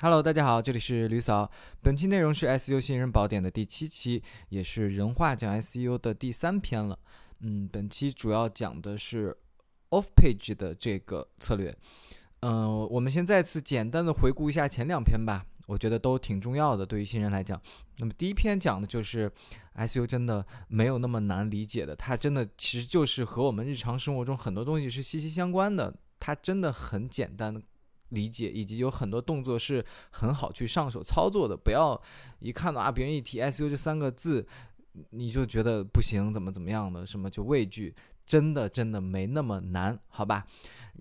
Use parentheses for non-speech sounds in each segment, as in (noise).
Hello，大家好，这里是吕嫂。本期内容是 SEO 新人宝典的第七期，也是人话讲 SEO 的第三篇了。嗯，本期主要讲的是 Off Page 的这个策略。嗯，我们先再次简单的回顾一下前两篇吧，我觉得都挺重要的，对于新人来讲。那么第一篇讲的就是 SEO 真的没有那么难理解的，它真的其实就是和我们日常生活中很多东西是息息相关的，它真的很简单。理解以及有很多动作是很好去上手操作的，不要一看到啊别人一提 SU 这三个字，你就觉得不行，怎么怎么样的，什么就畏惧，真的真的没那么难，好吧？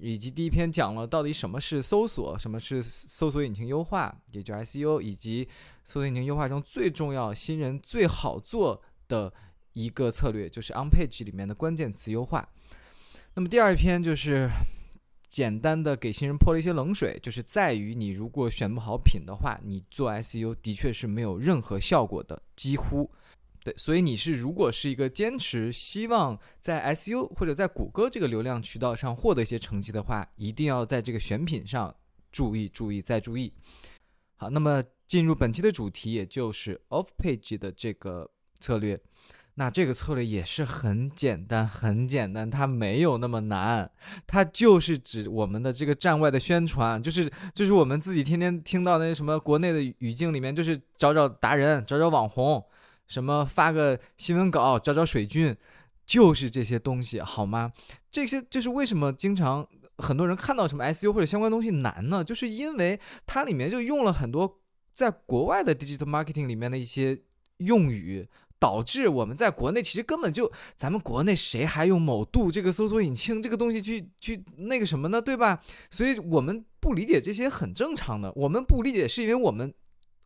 以及第一篇讲了到底什么是搜索，什么是搜索引擎优化，也就 SU，以及搜索引擎优化中最重要、新人最好做的一个策略，就是 On Page 里面的关键词优化。那么第二篇就是。简单的给新人泼了一些冷水，就是在于你如果选不好品的话，你做 SEO 的确是没有任何效果的，几乎。对，所以你是如果是一个坚持希望在 SEO 或者在谷歌这个流量渠道上获得一些成绩的话，一定要在这个选品上注意、注意再注意。好，那么进入本期的主题，也就是 Off Page 的这个策略。那这个策略也是很简单，很简单，它没有那么难，它就是指我们的这个站外的宣传，就是就是我们自己天天听到那些什么国内的语境里面，就是找找达人，找找网红，什么发个新闻稿，找找水军，就是这些东西，好吗？这些就是为什么经常很多人看到什么 SU 或者相关东西难呢？就是因为它里面就用了很多在国外的 digital marketing 里面的一些用语。导致我们在国内其实根本就，咱们国内谁还用某度这个搜索引擎这个东西去去那个什么呢？对吧？所以我们不理解这些很正常的。我们不理解是因为我们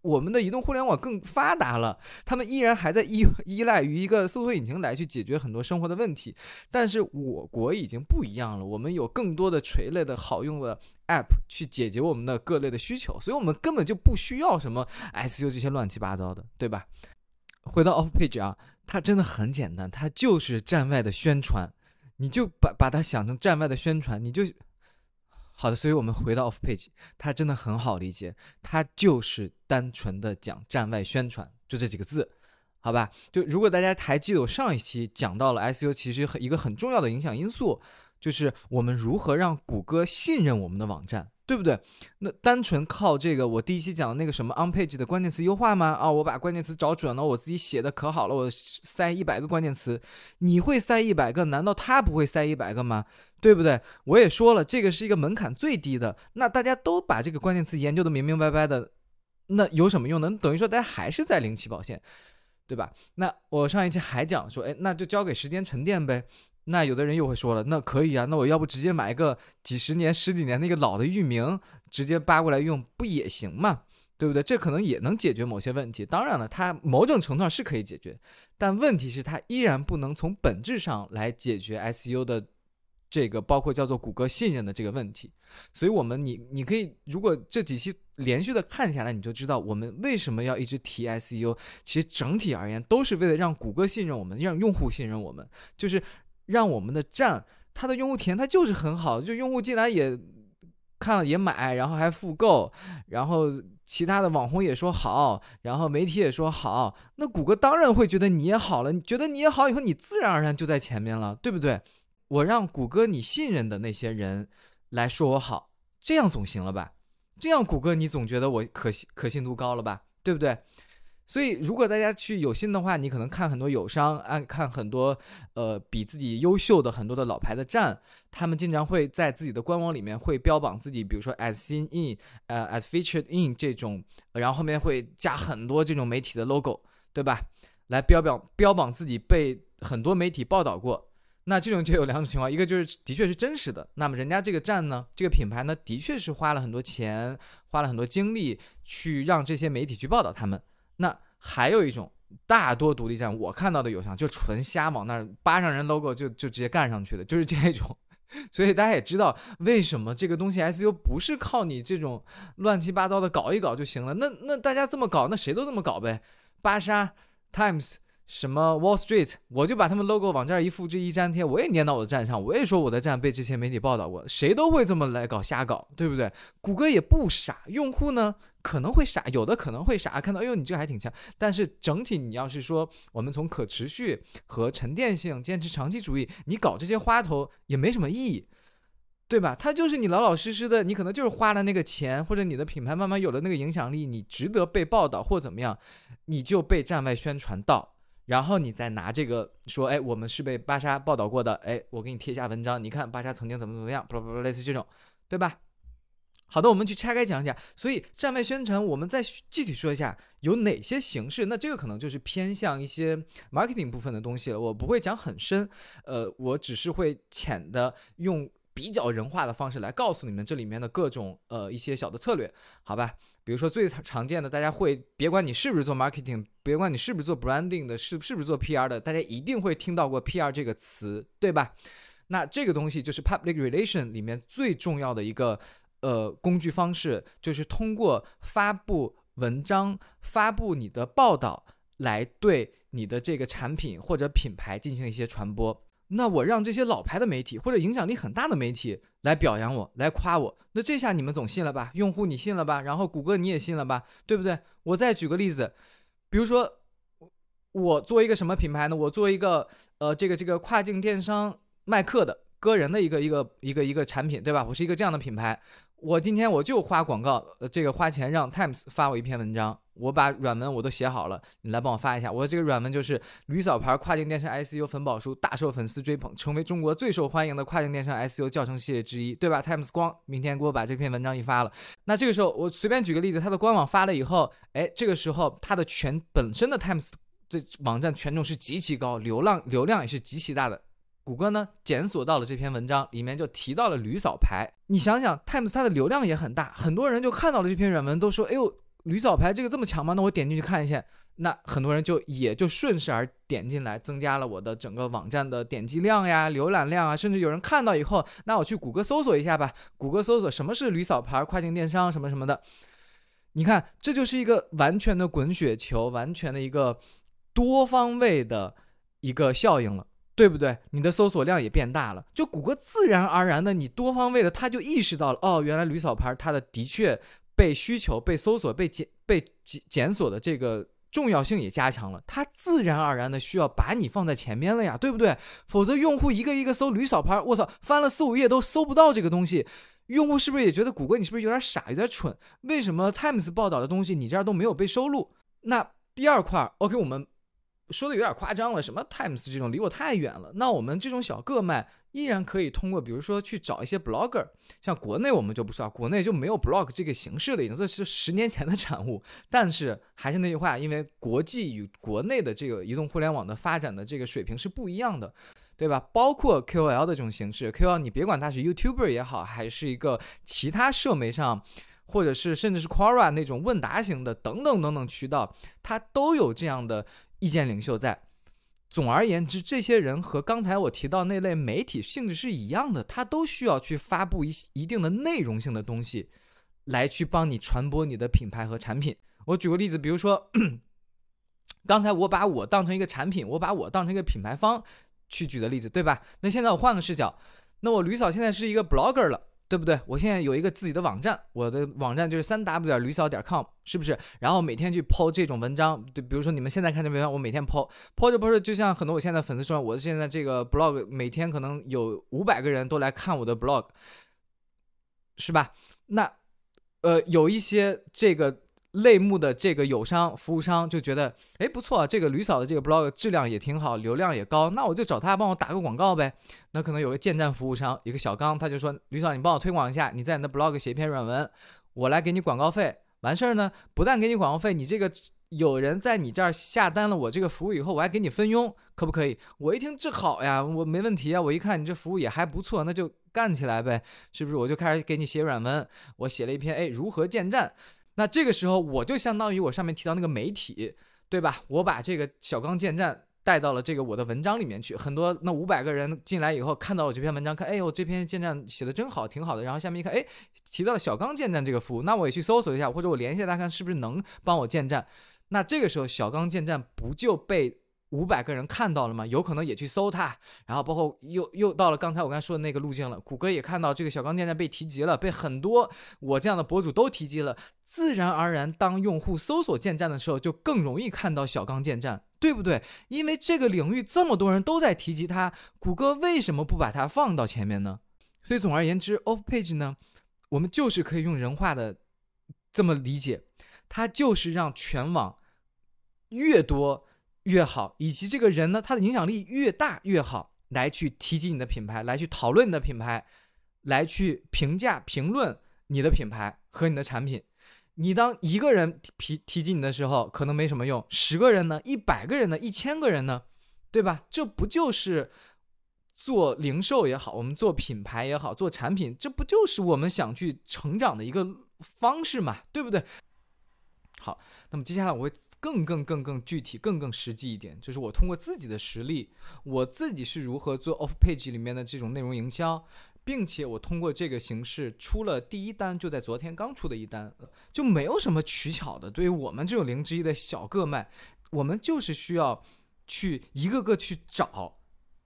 我们的移动互联网更发达了，他们依然还在依 (laughs) 依赖于一个搜索引擎来去解决很多生活的问题。但是我国已经不一样了，我们有更多的垂类的好用的 App 去解决我们的各类的需求，所以我们根本就不需要什么 SU 这些乱七八糟的，对吧？回到 Off Page 啊，它真的很简单，它就是站外的宣传，你就把把它想成站外的宣传，你就好的。所以我们回到 Off Page，它真的很好理解，它就是单纯的讲站外宣传，就这几个字，好吧？就如果大家还记得我上一期讲到了 SEO，其实很一个很重要的影响因素，就是我们如何让谷歌信任我们的网站。对不对？那单纯靠这个，我第一期讲的那个什么 on page 的关键词优化吗？啊，我把关键词找准了，我自己写的可好了，我塞一百个关键词，你会塞一百个？难道他不会塞一百个吗？对不对？我也说了，这个是一个门槛最低的。那大家都把这个关键词研究的明明白白的，那有什么用呢？等于说大家还是在零起跑线，对吧？那我上一期还讲说，哎，那就交给时间沉淀呗。那有的人又会说了，那可以啊，那我要不直接买一个几十年、十几年那个老的域名，直接扒过来用，不也行吗？对不对？这可能也能解决某些问题。当然了，它某种程度上是可以解决，但问题是它依然不能从本质上来解决 SEO 的这个包括叫做谷歌信任的这个问题。所以，我们你你可以如果这几期连续的看下来，你就知道我们为什么要一直提 SEO。其实整体而言，都是为了让谷歌信任我们，让用户信任我们，就是。让我们的站，它的用户体验它就是很好，就用户进来也看了也买，然后还复购，然后其他的网红也说好，然后媒体也说好，那谷歌当然会觉得你也好了，你觉得你也好以后，你自然而然就在前面了，对不对？我让谷歌你信任的那些人来说我好，这样总行了吧？这样谷歌你总觉得我可信可信度高了吧？对不对？所以，如果大家去有心的话，你可能看很多友商，按看很多，呃，比自己优秀的很多的老牌的站，他们经常会在自己的官网里面会标榜自己，比如说 as seen in，呃，as featured in 这种，然后后面会加很多这种媒体的 logo，对吧？来标表标榜自己被很多媒体报道过。那这种就有两种情况，一个就是的确是真实的，那么人家这个站呢，这个品牌呢，的确是花了很多钱，花了很多精力去让这些媒体去报道他们。那还有一种，大多独立站我看到的有商就纯瞎往那儿扒上人 logo 就就直接干上去的，就是这种。(laughs) 所以大家也知道为什么这个东西 SU 不是靠你这种乱七八糟的搞一搞就行了。那那大家这么搞，那谁都这么搞呗。巴莎 Times 什么 Wall Street，我就把他们 logo 往这儿一复制一粘贴，我也粘到我的站上，我也说我的站被这些媒体报道过，谁都会这么来搞瞎搞，对不对？谷歌也不傻，用户呢？可能会傻，有的可能会傻，看到哎呦你这还挺强，但是整体你要是说我们从可持续和沉淀性坚持长期主义，你搞这些花头也没什么意义。对吧？他就是你老老实实的，你可能就是花了那个钱，或者你的品牌慢慢有了那个影响力，你值得被报道或怎么样，你就被站外宣传到，然后你再拿这个说，哎，我们是被芭莎报道过的，哎，我给你贴一下文章，你看芭莎曾经怎么怎么样，不不不，类似这种，对吧？好的，我们去拆开讲讲。所以站外宣传，我们再具体说一下有哪些形式。那这个可能就是偏向一些 marketing 部分的东西了，我不会讲很深，呃，我只是会浅的用。比较人化的方式来告诉你们这里面的各种呃一些小的策略，好吧？比如说最常见的，大家会别管你是不是做 marketing，别管你是不是做 branding 的，是是不是做 PR 的，大家一定会听到过 PR 这个词，对吧？那这个东西就是 public relation 里面最重要的一个呃工具方式，就是通过发布文章、发布你的报道来对你的这个产品或者品牌进行一些传播。那我让这些老牌的媒体或者影响力很大的媒体来表扬我，来夸我，那这下你们总信了吧？用户你信了吧？然后谷歌你也信了吧？对不对？我再举个例子，比如说我做一个什么品牌呢？我做一个呃这个这个跨境电商卖课的个人的一个一个一个一个产品，对吧？我是一个这样的品牌。我今天我就花广告，呃，这个花钱让 Times 发我一篇文章，我把软文我都写好了，你来帮我发一下。我的这个软文就是驴嫂牌跨境电商 SEO 粉宝书大受粉丝追捧，成为中国最受欢迎的跨境电商 SEO 教程系列之一，对吧？Times 光明天给我把这篇文章一发了，那这个时候我随便举个例子，它的官网发了以后，哎，这个时候它的全本身的 Times 这网站权重是极其高，流量流量也是极其大的。谷歌呢检索到了这篇文章，里面就提到了驴扫牌。你想想，Times 它的流量也很大，很多人就看到了这篇软文，都说：“哎呦，驴扫牌这个这么强吗？”那我点进去看一下，那很多人就也就顺势而点进来，增加了我的整个网站的点击量呀、浏览量啊，甚至有人看到以后，那我去谷歌搜索一下吧，谷歌搜索什么是驴扫牌跨境电商什么什么的，你看这就是一个完全的滚雪球，完全的一个多方位的一个效应了。对不对？你的搜索量也变大了，就谷歌自然而然的，你多方位的，他就意识到了，哦，原来驴嫂牌它的的确被需求、被搜索、被检、被检检索的这个重要性也加强了，它自然而然的需要把你放在前面了呀，对不对？否则用户一个一个搜驴嫂牌，我操，翻了四五页都搜不到这个东西，用户是不是也觉得谷歌你是不是有点傻、有点蠢？为什么 Times 报道的东西你这儿都没有被收录？那第二块，OK，我们。说的有点夸张了，什么 Times 这种离我太远了。那我们这种小个卖依然可以通过，比如说去找一些 Blogger，像国内我们就不知道，国内就没有 Blog 这个形式了，已经这是十年前的产物。但是还是那句话，因为国际与国内的这个移动互联网的发展的这个水平是不一样的，对吧？包括 KOL 的这种形式，KOL 你别管他是 YouTuber 也好，还是一个其他社媒上，或者是甚至是 Quora 那种问答型的等等等等渠道，它都有这样的。意见领袖在，总而言之，这些人和刚才我提到那类媒体性质是一样的，他都需要去发布一一定的内容性的东西，来去帮你传播你的品牌和产品。我举个例子，比如说，刚才我把我当成一个产品，我把我当成一个品牌方去举的例子，对吧？那现在我换个视角，那我吕嫂现在是一个 blogger 了。对不对？我现在有一个自己的网站，我的网站就是三 w 点驴小点 com，是不是？然后每天去抛这种文章，就比如说你们现在看这篇，我每天抛抛着抛着，就像很多我现在粉丝说，我现在这个 blog 每天可能有五百个人都来看我的 blog，是吧？那呃，有一些这个。类目的这个友商服务商就觉得，哎，不错，这个吕嫂的这个 blog 质量也挺好，流量也高，那我就找他帮我打个广告呗。那可能有个建站服务商，一个小刚，他就说，吕嫂，你帮我推广一下，你在你的 blog 写一篇软文，我来给你广告费。完事儿呢，不但给你广告费，你这个有人在你这儿下单了我这个服务以后，我还给你分佣，可不可以？我一听这好呀，我没问题啊。我一看你这服务也还不错，那就干起来呗，是不是？我就开始给你写软文，我写了一篇，哎，如何建站。那这个时候，我就相当于我上面提到那个媒体，对吧？我把这个小刚建站带到了这个我的文章里面去。很多那五百个人进来以后，看到我这篇文章，看，哎呦，这篇建站写的真好，挺好的。然后下面一看，哎，提到了小刚建站这个服务，那我也去搜索一下，或者我联系他看是不是能帮我建站。那这个时候，小刚建站不就被五百个人看到了嘛，有可能也去搜它，然后包括又又到了刚才我刚才说的那个路径了，谷歌也看到这个小刚建站被提及了，被很多我这样的博主都提及了，自然而然，当用户搜索建站的时候，就更容易看到小刚建站，对不对？因为这个领域这么多人都在提及它，谷歌为什么不把它放到前面呢？所以总而言之，off page 呢，我们就是可以用人话的这么理解，它就是让全网越多。越好，以及这个人呢，他的影响力越大越好，来去提及你的品牌，来去讨论你的品牌，来去评价评论你的品牌和你的产品。你当一个人提提及你的时候，可能没什么用；十个人呢，一百个人呢，一千个人呢，对吧？这不就是做零售也好，我们做品牌也好，做产品，这不就是我们想去成长的一个方式嘛？对不对？好，那么接下来我会。更更更更具体、更更实际一点，就是我通过自己的实力，我自己是如何做 off page 里面的这种内容营销，并且我通过这个形式出了第一单，就在昨天刚出的一单，就没有什么取巧的。对于我们这种零之一的小个卖，我们就是需要去一个个去找，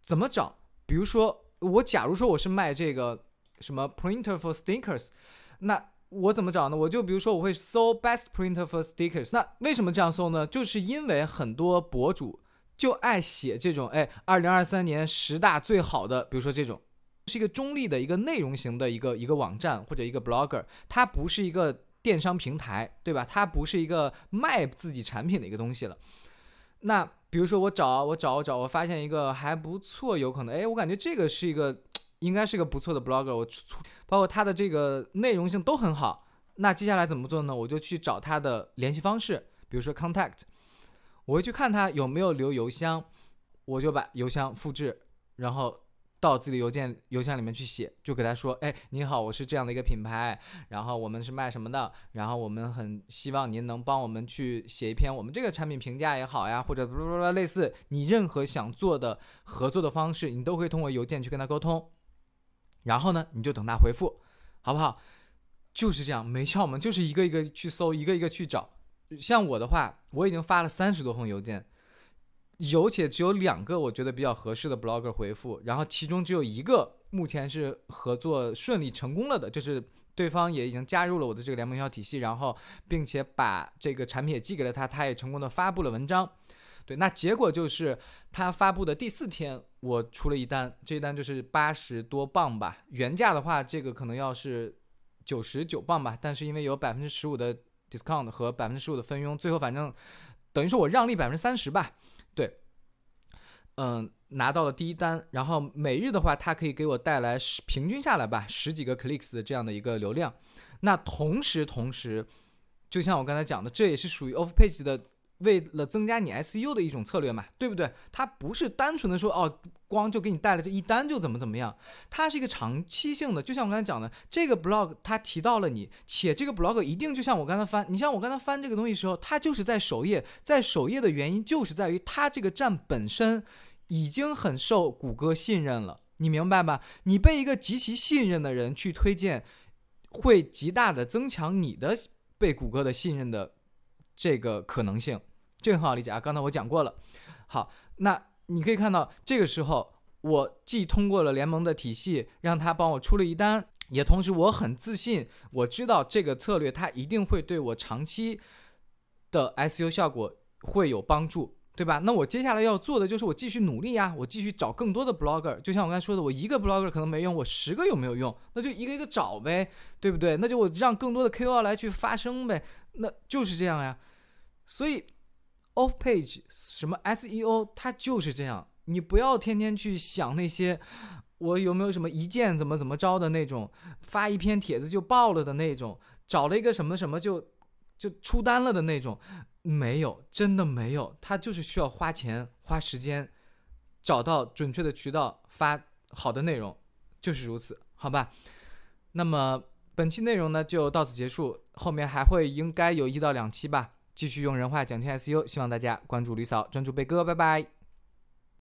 怎么找？比如说，我假如说我是卖这个什么 printer for stickers，那。我怎么找呢？我就比如说，我会搜 best printer for stickers。那为什么这样搜呢？就是因为很多博主就爱写这种，哎，二零二三年十大最好的，比如说这种，是一个中立的一个内容型的一个一个网站或者一个 blogger，它不是一个电商平台，对吧？它不是一个卖自己产品的一个东西了。那比如说我找我找我找，我发现一个还不错，有可能，哎，我感觉这个是一个。应该是个不错的 blogger，我出包括他的这个内容性都很好。那接下来怎么做呢？我就去找他的联系方式，比如说 contact，我会去看他有没有留邮箱，我就把邮箱复制，然后到自己的邮件邮箱里面去写，就给他说：哎，你好，我是这样的一个品牌，然后我们是卖什么的，然后我们很希望您能帮我们去写一篇我们这个产品评价也好呀，或者类似你任何想做的合作的方式，你都可以通过邮件去跟他沟通。然后呢，你就等他回复，好不好？就是这样，没窍门，就是一个一个去搜，一个一个去找。像我的话，我已经发了三十多封邮件，有且只有两个我觉得比较合适的 blogger 回复，然后其中只有一个目前是合作顺利成功了的，就是对方也已经加入了我的这个联盟营销体系，然后并且把这个产品也寄给了他，他也成功的发布了文章。对，那结果就是他发布的第四天，我出了一单，这一单就是八十多磅吧，原价的话，这个可能要是九十九磅吧，但是因为有百分之十五的 discount 和百分之十五的分佣，最后反正等于说我让利百分之三十吧。对，嗯，拿到了第一单，然后每日的话，它可以给我带来十平均下来吧十几个 clicks 的这样的一个流量。那同时，同时，就像我刚才讲的，这也是属于 off page 的。为了增加你 SEO 的一种策略嘛，对不对？它不是单纯的说哦，光就给你带了这一单就怎么怎么样，它是一个长期性的。就像我刚才讲的，这个 blog 它提到了你，且这个 blog 一定就像我刚才翻，你像我刚才翻这个东西时候，它就是在首页，在首页的原因就是在于它这个站本身已经很受谷歌信任了，你明白吧？你被一个极其信任的人去推荐，会极大的增强你的被谷歌的信任的这个可能性。这个很好理解啊，刚才我讲过了。好，那你可以看到，这个时候我既通过了联盟的体系，让他帮我出了一单，也同时我很自信，我知道这个策略它一定会对我长期的 SU 效果会有帮助，对吧？那我接下来要做的就是我继续努力呀，我继续找更多的 blogger。就像我刚才说的，我一个 blogger 可能没用，我十个有没有用？那就一个一个找呗，对不对？那就我让更多的 KOL 来去发声呗，那就是这样呀。所以。Off page 什么 SEO，它就是这样。你不要天天去想那些我有没有什么一键怎么怎么着的那种，发一篇帖子就爆了的那种，找了一个什么什么就就出单了的那种，没有，真的没有。它就是需要花钱花时间，找到准确的渠道发好的内容，就是如此，好吧？那么本期内容呢就到此结束，后面还会应该有一到两期吧。继续用人话讲清 SU，希望大家关注吕嫂，专注贝哥，拜拜。